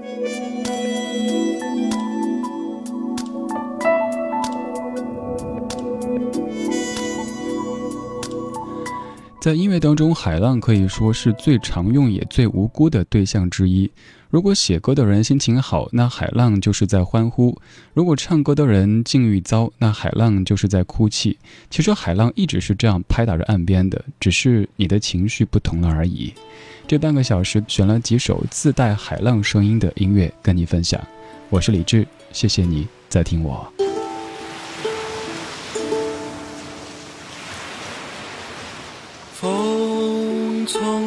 thank you 在音乐当中，海浪可以说是最常用也最无辜的对象之一。如果写歌的人心情好，那海浪就是在欢呼；如果唱歌的人境遇糟，那海浪就是在哭泣。其实海浪一直是这样拍打着岸边的，只是你的情绪不同了而已。这半个小时选了几首自带海浪声音的音乐跟你分享。我是李志，谢谢你在听我。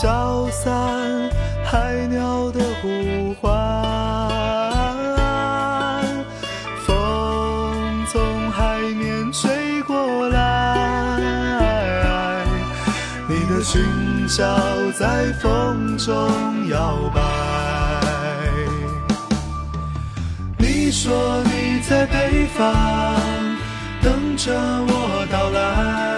飘散。海鸟的呼唤，风从海面吹过来，你的裙角在风中摇摆。你说你在北方等着我到来。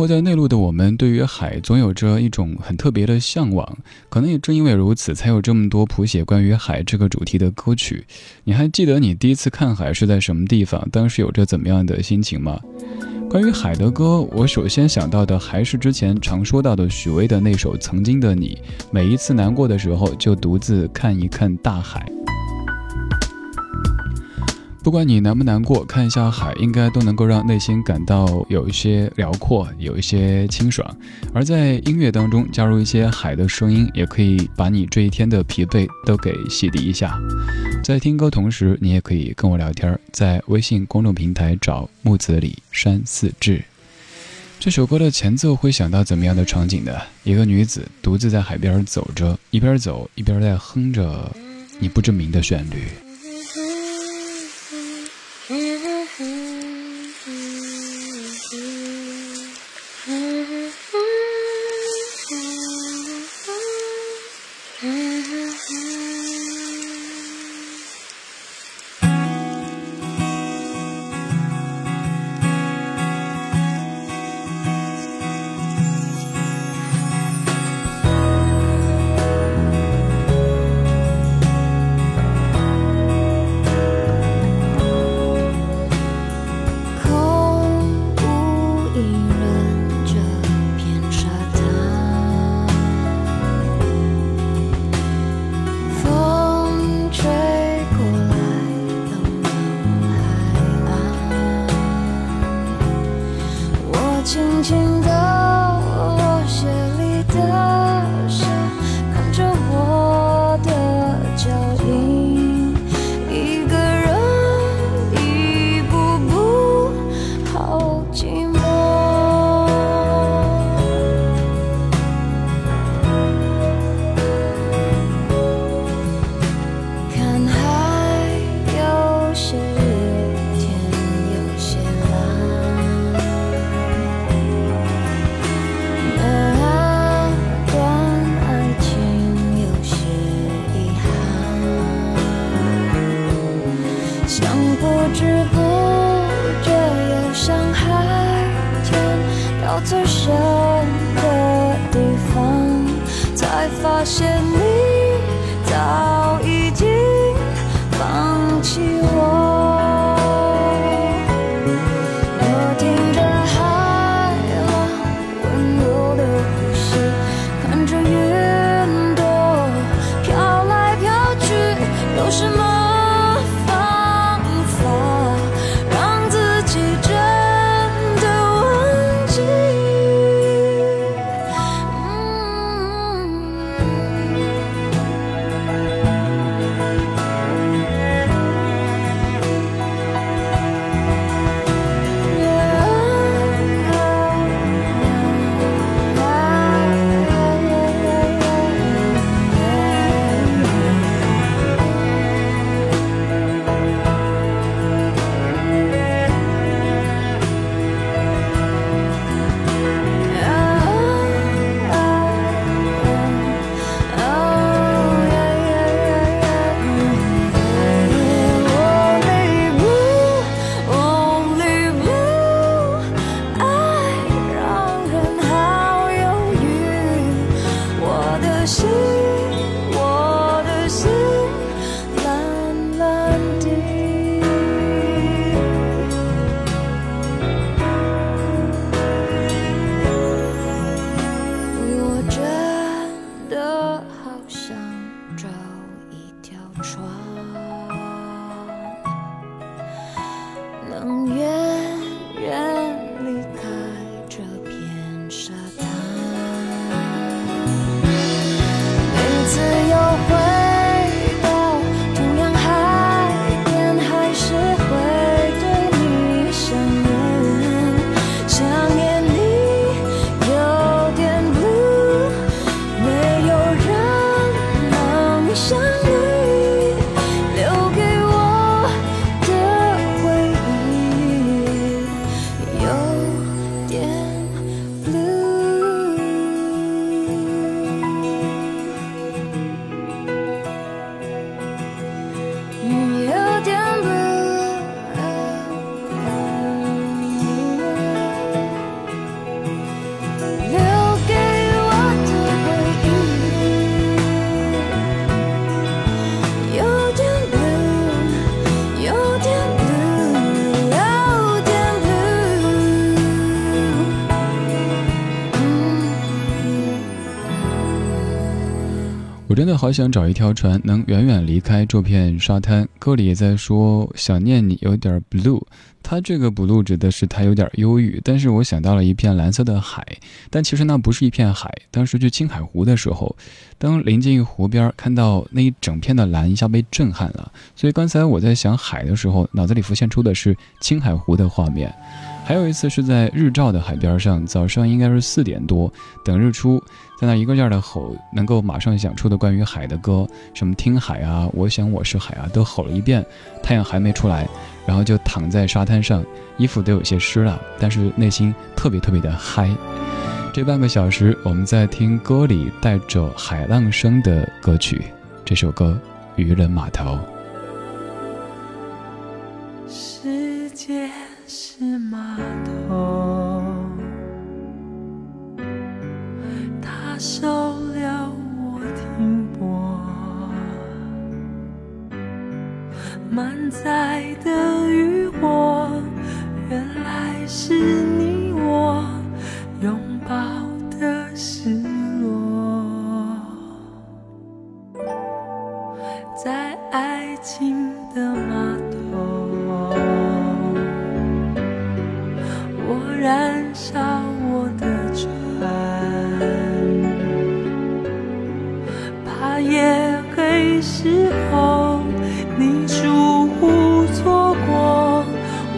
活在内陆的我们，对于海总有着一种很特别的向往。可能也正因为如此，才有这么多谱写关于海这个主题的歌曲。你还记得你第一次看海是在什么地方？当时有着怎么样的心情吗？关于海的歌，我首先想到的还是之前常说到的许巍的那首《曾经的你》。每一次难过的时候，就独自看一看大海。不管你难不难过，看一下海，应该都能够让内心感到有一些辽阔，有一些清爽。而在音乐当中加入一些海的声音，也可以把你这一天的疲惫都给洗涤一下。在听歌同时，你也可以跟我聊天，在微信公众平台找木子李山四志。这首歌的前奏会想到怎么样的场景呢？一个女子独自在海边走着，一边走一边在哼着你不知名的旋律。发现 she 真的好想找一条船，能远远离开这片沙滩。歌里也在说想念你，有点 blue。他这个 blue 指的是他有点忧郁。但是我想到了一片蓝色的海，但其实那不是一片海。当时去青海湖的时候，当临近湖边，看到那一整片的蓝，一下被震撼了。所以刚才我在想海的时候，脑子里浮现出的是青海湖的画面。还有一次是在日照的海边上，早上应该是四点多，等日出，在那一个劲儿的吼，能够马上想出的关于海的歌，什么听海啊，我想我是海啊，都吼了一遍。太阳还没出来，然后就躺在沙滩上，衣服都有些湿了，但是内心特别特别的嗨。这半个小时，我们在听歌里带着海浪声的歌曲，这首歌《渔人码头》。下我的船，怕夜黑时候你疏忽错过，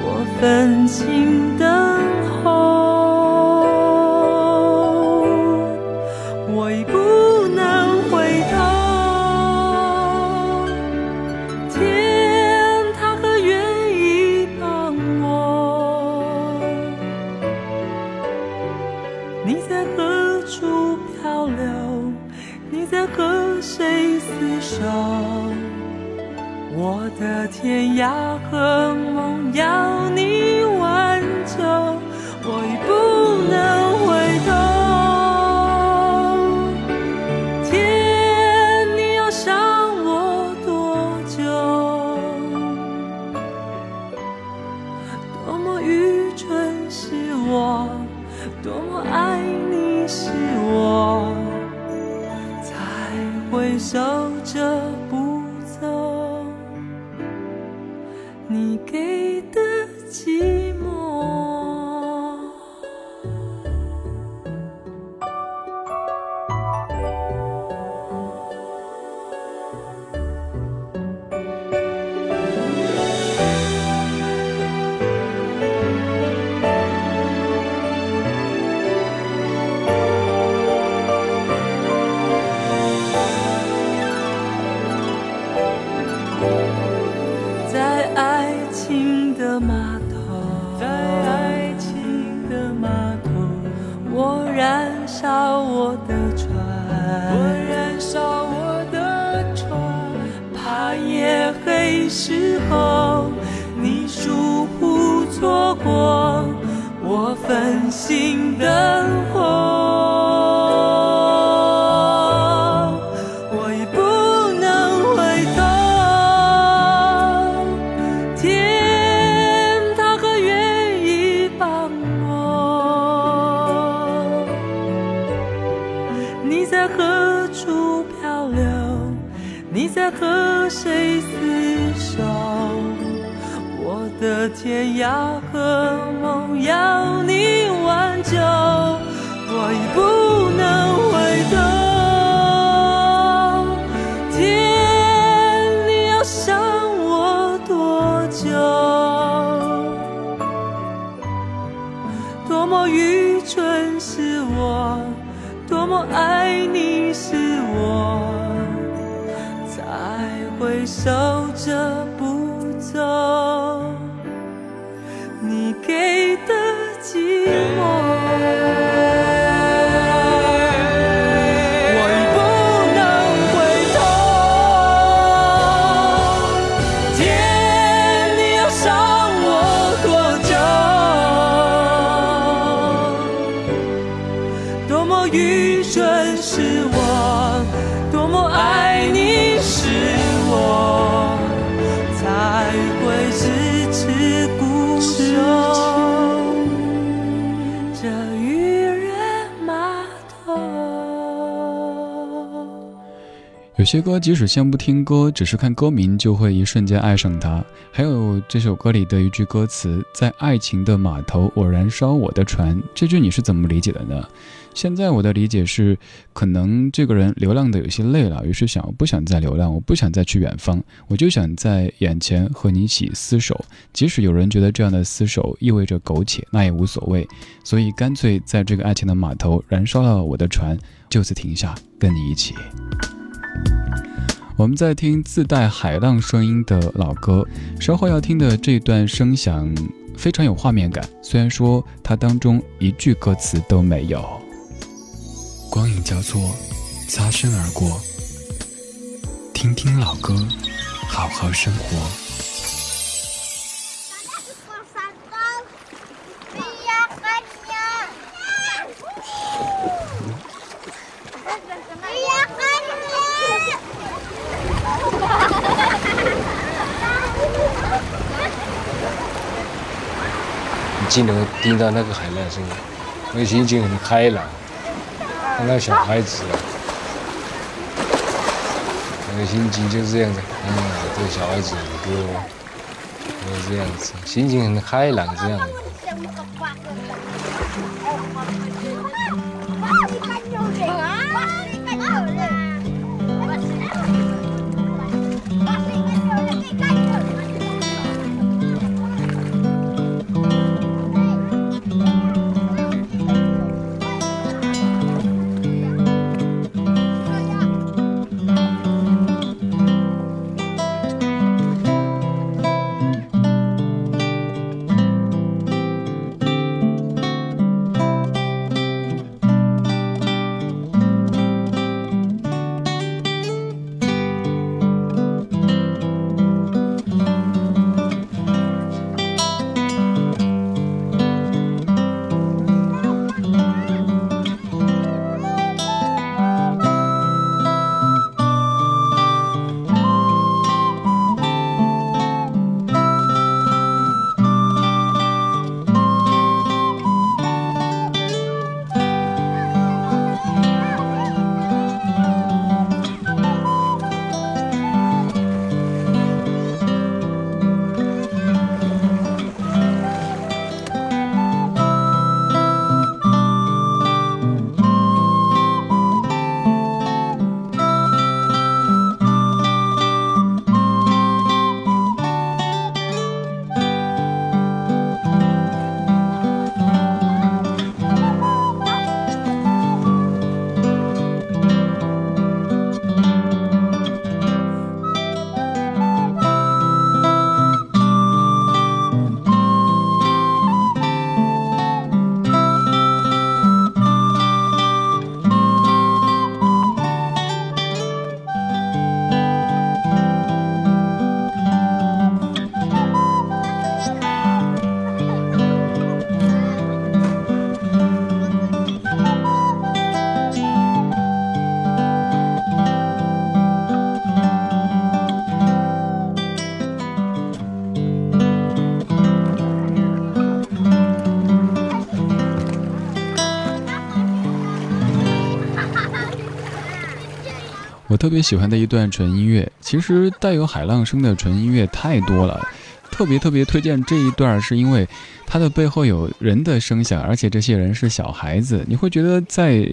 我分在和谁厮守？我的天涯和梦要你挽救，我已不能。是。些歌即使先不听歌，只是看歌名就会一瞬间爱上它。还有这首歌里的一句歌词：“在爱情的码头，我燃烧我的船。”这句你是怎么理解的呢？现在我的理解是，可能这个人流浪的有些累了，于是想不想再流浪？我不想再去远方，我就想在眼前和你一起厮守。即使有人觉得这样的厮守意味着苟且，那也无所谓。所以干脆在这个爱情的码头燃烧了我的船，就此停下，跟你一起。我们在听自带海浪声音的老歌，稍后要听的这段声响非常有画面感。虽然说它当中一句歌词都没有。光影交错，擦身而过，听听老歌，好好生活。只能盯到那个海浪声音，我心情很开朗，看那小孩子啊，那个心情就是这样子，嗯，这个小孩子就，就是这样子，心情很开朗这样子。特别喜欢的一段纯音乐，其实带有海浪声的纯音乐太多了。特别特别推荐这一段，是因为它的背后有人的声响，而且这些人是小孩子。你会觉得在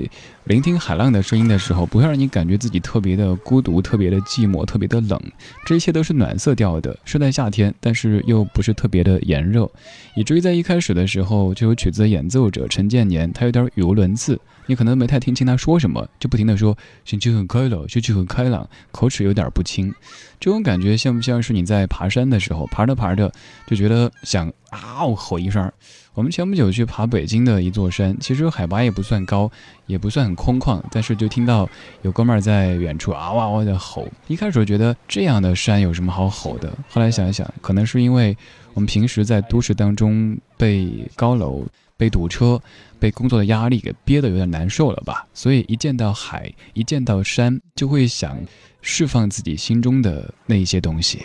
聆听海浪的声音的时候，不会让你感觉自己特别的孤独、特别的寂寞、特别的冷。这一切都是暖色调的，是在夏天，但是又不是特别的炎热，以至于在一开始的时候，就有曲子演奏者陈建年，他有点语无伦次。你可能没太听清他说什么，就不停的说心情很开朗，心情很开朗，口齿有点不清。这种感觉像不像是你在爬山的时候，爬着爬着就觉得想嗷吼一声？我们前不久去爬北京的一座山，其实海拔也不算高，也不算很空旷，但是就听到有哥们儿在远处啊哇哇的吼。一开始觉得这样的山有什么好吼的，后来想一想，可能是因为我们平时在都市当中被高楼。被堵车、被工作的压力给憋得有点难受了吧？所以一见到海、一见到山，就会想释放自己心中的那一些东西。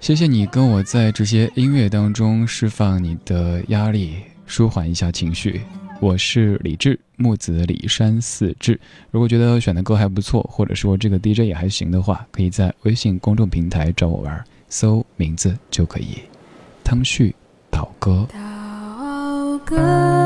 谢谢你跟我在这些音乐当中释放你的压力，舒缓一下情绪。我是李志，木子李山四志。如果觉得选的歌还不错，或者说这个 DJ 也还行的话，可以在微信公众平台找我玩，搜名字就可以。汤旭，祷歌。祷歌。